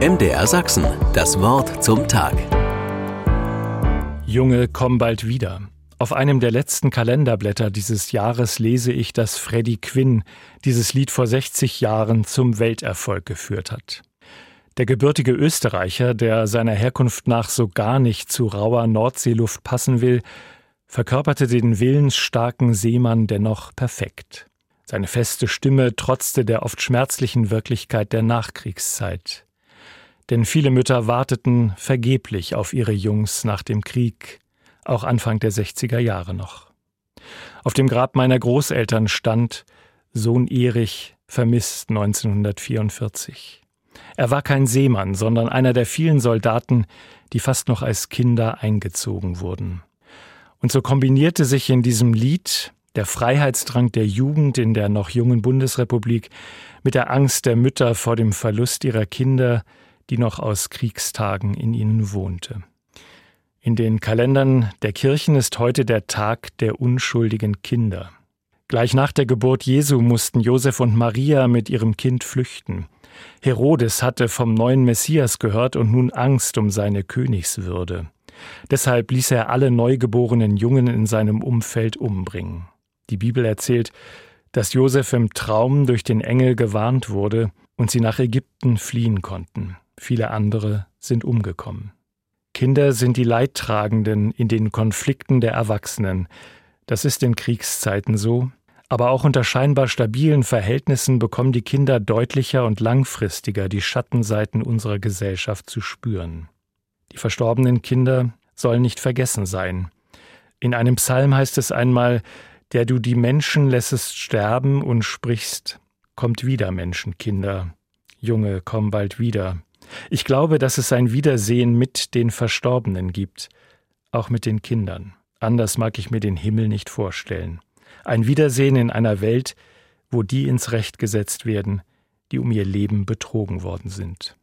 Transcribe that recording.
MDR Sachsen, das Wort zum Tag. Junge, komm bald wieder. Auf einem der letzten Kalenderblätter dieses Jahres lese ich, dass Freddie Quinn dieses Lied vor 60 Jahren zum Welterfolg geführt hat. Der gebürtige Österreicher, der seiner Herkunft nach so gar nicht zu rauer Nordseeluft passen will, verkörperte den willensstarken Seemann dennoch perfekt. Seine feste Stimme trotzte der oft schmerzlichen Wirklichkeit der Nachkriegszeit. Denn viele Mütter warteten vergeblich auf ihre Jungs nach dem Krieg, auch Anfang der 60er Jahre noch. Auf dem Grab meiner Großeltern stand Sohn Erich vermisst 1944. Er war kein Seemann, sondern einer der vielen Soldaten, die fast noch als Kinder eingezogen wurden. Und so kombinierte sich in diesem Lied der Freiheitsdrang der Jugend in der noch jungen Bundesrepublik mit der Angst der Mütter vor dem Verlust ihrer Kinder, die noch aus Kriegstagen in ihnen wohnte. In den Kalendern der Kirchen ist heute der Tag der unschuldigen Kinder. Gleich nach der Geburt Jesu mussten Josef und Maria mit ihrem Kind flüchten. Herodes hatte vom neuen Messias gehört und nun Angst um seine Königswürde. Deshalb ließ er alle neugeborenen Jungen in seinem Umfeld umbringen. Die Bibel erzählt, dass Josef im Traum durch den Engel gewarnt wurde und sie nach Ägypten fliehen konnten. Viele andere sind umgekommen. Kinder sind die Leidtragenden in den Konflikten der Erwachsenen. Das ist in Kriegszeiten so, aber auch unter scheinbar stabilen Verhältnissen bekommen die Kinder deutlicher und langfristiger die Schattenseiten unserer Gesellschaft zu spüren. Die verstorbenen Kinder sollen nicht vergessen sein. In einem Psalm heißt es einmal, der du die Menschen lässest sterben und sprichst, kommt wieder, Menschenkinder. Junge, komm bald wieder. Ich glaube, dass es ein Wiedersehen mit den Verstorbenen gibt, auch mit den Kindern. Anders mag ich mir den Himmel nicht vorstellen. Ein Wiedersehen in einer Welt, wo die ins Recht gesetzt werden, die um ihr Leben betrogen worden sind.